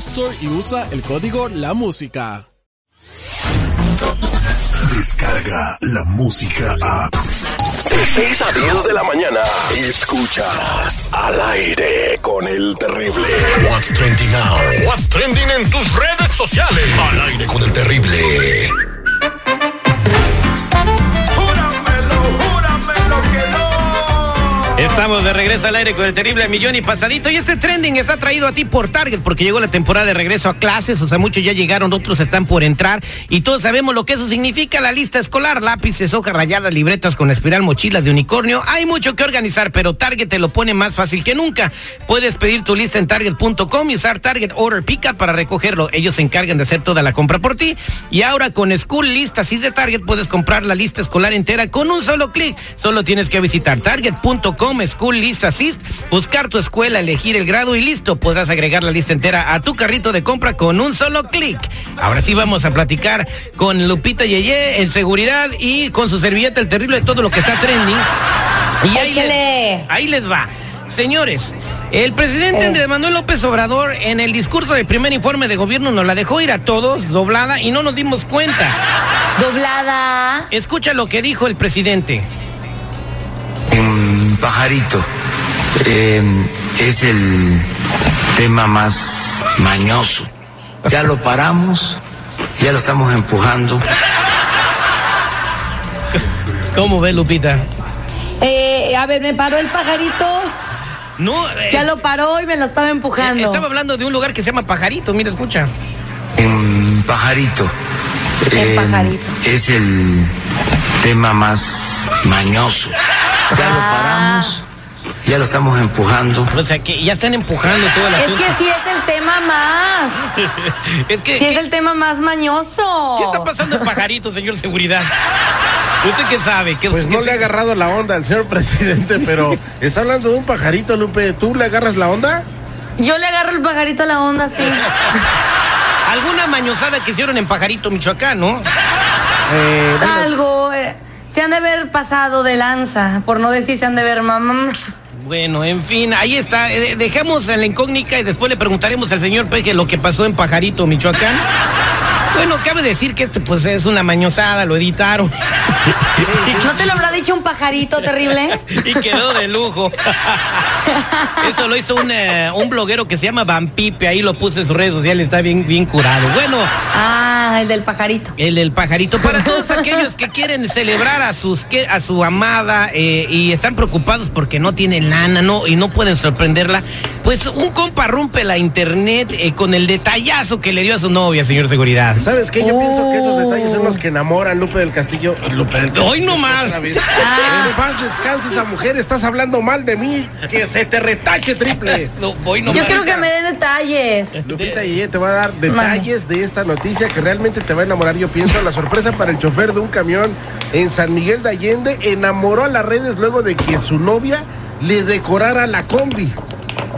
Store y usa el código La Música. Descarga la música a. De 6 a 10 de la mañana. Escuchas al aire con el terrible. What's trending now? What's trending en tus redes sociales. Al aire con el terrible. Estamos de regreso al aire con el terrible millón y pasadito. Y este trending está traído a ti por Target porque llegó la temporada de regreso a clases. O sea, muchos ya llegaron, otros están por entrar. Y todos sabemos lo que eso significa: la lista escolar, lápices, hojas rayadas, libretas con espiral, mochilas de unicornio. Hay mucho que organizar, pero Target te lo pone más fácil que nunca. Puedes pedir tu lista en Target.com y usar Target Order Pickup para recogerlo. Ellos se encargan de hacer toda la compra por ti. Y ahora con School List así de Target puedes comprar la lista escolar entera con un solo clic. Solo tienes que visitar Target.com School List Assist, buscar tu escuela, elegir el grado y listo. Podrás agregar la lista entera a tu carrito de compra con un solo clic. Ahora sí vamos a platicar con Lupita Yeye en seguridad y con su servilleta el terrible de todo lo que está trending. Y ahí, les, ahí les va. Señores, el presidente Eh. Andrés Manuel López Obrador en el discurso del primer informe de gobierno nos la dejó ir a todos doblada y no nos dimos cuenta. Doblada. Escucha lo que dijo el presidente. Pajarito eh, es el tema más mañoso. Ya lo paramos, ya lo estamos empujando. ¿Cómo ve Lupita? Eh, a ver, me paró el pajarito. No, eh, Ya lo paró y me lo estaba empujando. Estaba hablando de un lugar que se llama Pajarito, mira, escucha. En Pajarito En Pajarito. es el tema más mañoso. Ya lo Ah. paramos, ya lo estamos empujando. O sea, que ya están empujando todo el Es que sí es el tema más. Es que, Sí es ¿qué, el tema más mañoso. qué está pasando en Pajarito, señor Seguridad? ¿Usted qué sabe? ¿Qué, Pues qué no se- le ha agarrado la onda al señor presidente, pero está hablando de un pajarito, Lupe. ¿Tú le agarras la onda? Yo le agarro el pajarito a la onda, sí. Alguna mañosada que hicieron en Pajarito, Michoacán, ¿no? Eh, bueno, Algo. Se han de haber pasado de lanza, por no decir se han de ver mamá. Bueno, en fin, ahí está. Eh, Dejamos en la incógnita y después le preguntaremos al señor Peje lo que pasó en Pajarito, Michoacán. Bueno, cabe decir que este pues es una mañosada, lo editaron. ¿No te lo habrá dicho un pajarito terrible? y quedó de lujo. Eso lo hizo un, eh, un bloguero que se llama Vampipe, ahí lo puse en sus redes sociales, está bien, bien curado. Bueno, Ah, el del pajarito. el del pajarito. Para todos aquellos que quieren celebrar a sus que- a su amada eh, y están preocupados porque no tienen lana, no y no pueden sorprenderla, pues un compa rompe la internet eh, con el detallazo que le dio a su novia, señor seguridad. ¿Sabes qué? Yo pienso que esos Oh. detalles son los que enamoran Lupe del Castillo. Lupe del Castillo. Hoy no más. otra vez. Ah. En paz descanse esa mujer. Estás hablando mal de mí. Que se te retache triple. No, voy Yo nomás. quiero que me den detalles. Lupita y te va a dar detalles de esta noticia que realmente te va a enamorar. Yo pienso la sorpresa para el chofer de un camión en San Miguel de Allende enamoró a las redes luego de que su novia le decorara la combi.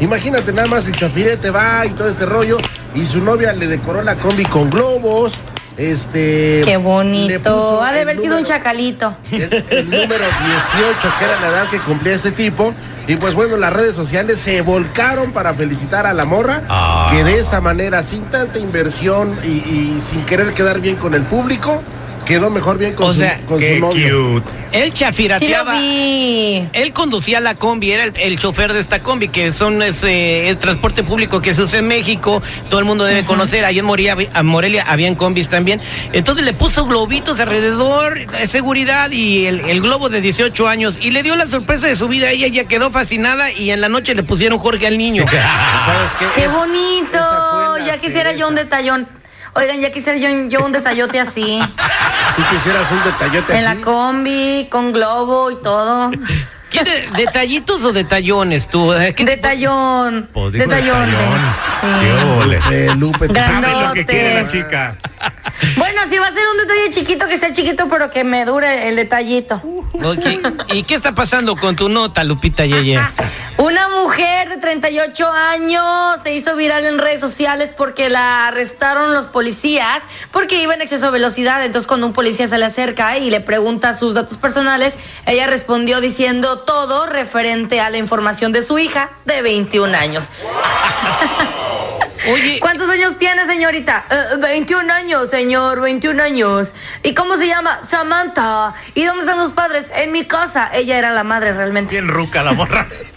Imagínate nada más el chafirete va y todo este rollo y su novia le decoró la combi con globos. Este. Qué le bonito. puso Ha de haber sido un chacalito. el, el número 18, que era la edad que cumplía este tipo. Y pues bueno, las redes sociales se volcaron para felicitar a la morra, que de esta manera, sin tanta inversión y, y sin querer quedar bien con el público, quedó mejor bien con O su, sea, con Qué su novio. cute. Él Sí chafirateaba. vi. Él conducía la combi, era el, el chofer de esta combi, que son ese, el transporte público que se usa en México, todo el mundo debe conocer, ahí en Morelia, a Morelia habían combis también. Entonces le puso globitos alrededor, de seguridad y el, el globo de 18 años, y le dio la sorpresa de su vida, ella ya quedó fascinada y en la noche le pusieron Jorge al niño. ¿Sabes qué? ¡Qué Es- bonito! Ya quisiera yo un detallón. Oigan, ya quisiera yo, yo un detallote así. Tú quisieras un detallote En la así. combi, con globo y todo. ¿Quiere detallitos o detallones tú? Eh, ¿qué- Detallón. Pues detallón. detallón. Sí. Qué ole. Eh, Lupe, te Grande. ¿Sabes lo que quiere la Grandote. chica? Bueno, si va a ser un detalle chiquito, que sea chiquito, pero que me dure el detallito. Ok. ¿Y qué está pasando con tu nota, Lupita Yeye? Una mujer de 38 años se hizo viral en redes sociales porque la arrestaron los policías porque iba en exceso de velocidad. Entonces cuando un policía se le acerca y le pregunta sus datos personales, ella respondió diciendo todo referente a la información de su hija de 21 años. Oye, ¿Cuántos años tiene, señorita? "Eh, 21 años, señor, 21 años. ¿Y cómo se llama? Samantha. ¿Y dónde están sus padres? En mi casa. Ella era la madre realmente. Bien ruca la morra.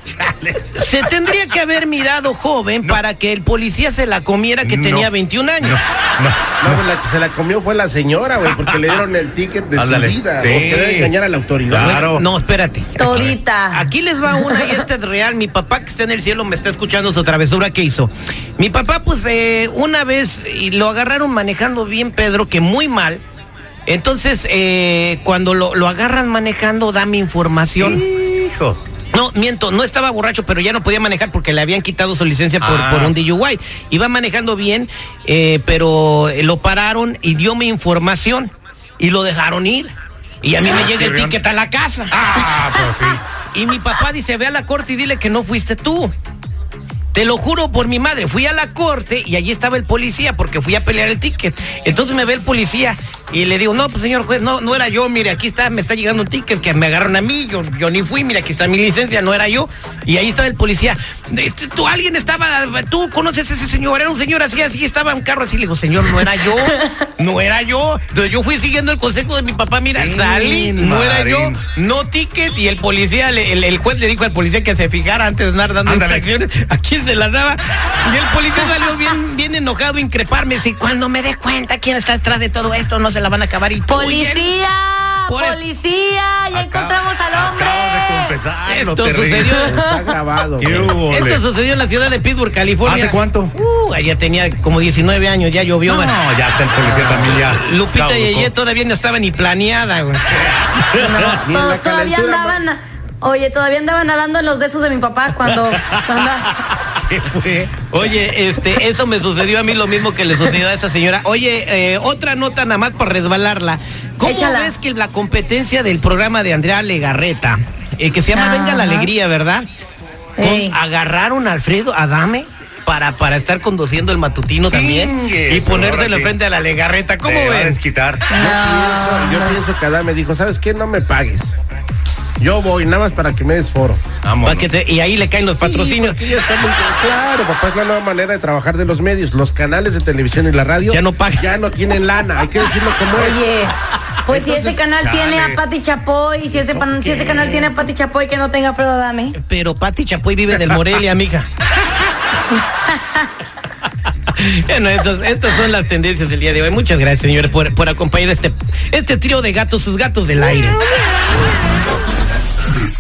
Se tendría que haber mirado joven para que el policía se la comiera que No. tenía 21 años. No, no. No, pues la que se la comió fue la señora, güey, porque le dieron el ticket de Ándale. su vida. Sí. Debe engañar a la autoridad. Claro. No, espérate. Todita. Aquí les va una y esta es real. Mi papá que está en el cielo me está escuchando su travesura que hizo. Mi papá, pues, eh, una vez y lo agarraron manejando bien, Pedro, que muy mal. Entonces, eh, cuando lo, lo agarran manejando, dame información. Hijo. No, miento, no estaba borracho, pero ya no podía manejar porque le habían quitado su licencia por, Ah. por un DUI. Iba manejando bien, eh, pero eh, lo pararon y dio mi información y lo dejaron ir. Y a mí me Ah, llega el ticket a la casa. Ah, pues sí. Y mi papá dice, ve a la corte y dile que no fuiste tú. Te lo juro por mi madre, fui a la corte y allí estaba el policía porque fui a pelear el ticket. Entonces me ve el policía y le digo, no, pues señor juez, no, no era yo, mire, aquí está, me está llegando un ticket que me agarraron a mí, yo, yo ni fui, mira, aquí está mi licencia, no era yo. Y ahí estaba el policía. Este, Tú, alguien estaba, tú conoces a ese señor, era un señor así, así, estaba un carro así, le digo, señor, no era yo, no era yo. Entonces yo fui siguiendo el consejo de mi papá, mira, Sí, salí, no era yo, no ticket y el policía, el, el juez le dijo al policía que se fijara antes de andar dando Ándale. infracciones se las daba. Y el policía salió bien, bien enojado, a increparme. Si cuando me dé cuenta quién está detrás de todo esto, no se la van a acabar. Y tú, ¡Policía! ¡Policía! ¡Ya encontramos al hombre! Acabas de confesar. Esto sucedió. Está grabado. ¿Qué güey. hubo, Esto sucedió en la ciudad de Pittsburgh, California. ¿Hace cuánto? Uh, ya tenía como 19 años, ya llovió. No, man. ya está el policía también ya. Lupita y ella todavía no estaba ni planeada, güey. Todavía andaban, más. oye, todavía andaban nadando en los besos de mi papá cuando, cuando- Oye, este, eso me sucedió a mí lo mismo que le sucedió a esa señora. Oye, eh, otra nota nada más para resbalarla. ¿Cómo Échala. ves que la competencia del programa de Andrea Legarreta, eh, que se llama Venga la. Alegría, ¿verdad? Con- agarraron a Alfredo Adame para, para estar conduciendo el matutino también Ingue, y ponérselo sí. enfrente a la Legarreta. ¿Cómo Te va a ves? desquitar. Yo pienso, yo pienso que Adán me dijo, ¿sabes qué? No me pagues. Yo voy, nada más para que me des foro. Que y ahí le caen los patrocinios. Sí, está muy claro, papá, es la nueva manera de trabajar de los medios. Los canales de televisión y la radio Ya no pagan. Ya no tienen lana, hay que decirlo como es. Oye, pues si ese canal chale. tiene a Pati Chapoy, si ese, pan- si ese canal tiene a Pati Chapoy que no tenga Fredo Adame. Pero Pati Chapoy vive del Morelia, mija. Bueno, estos- estas son las tendencias del día de hoy. Muchas gracias, señores, por, por acompañar este, este trío de gatos, sus gatos del aire.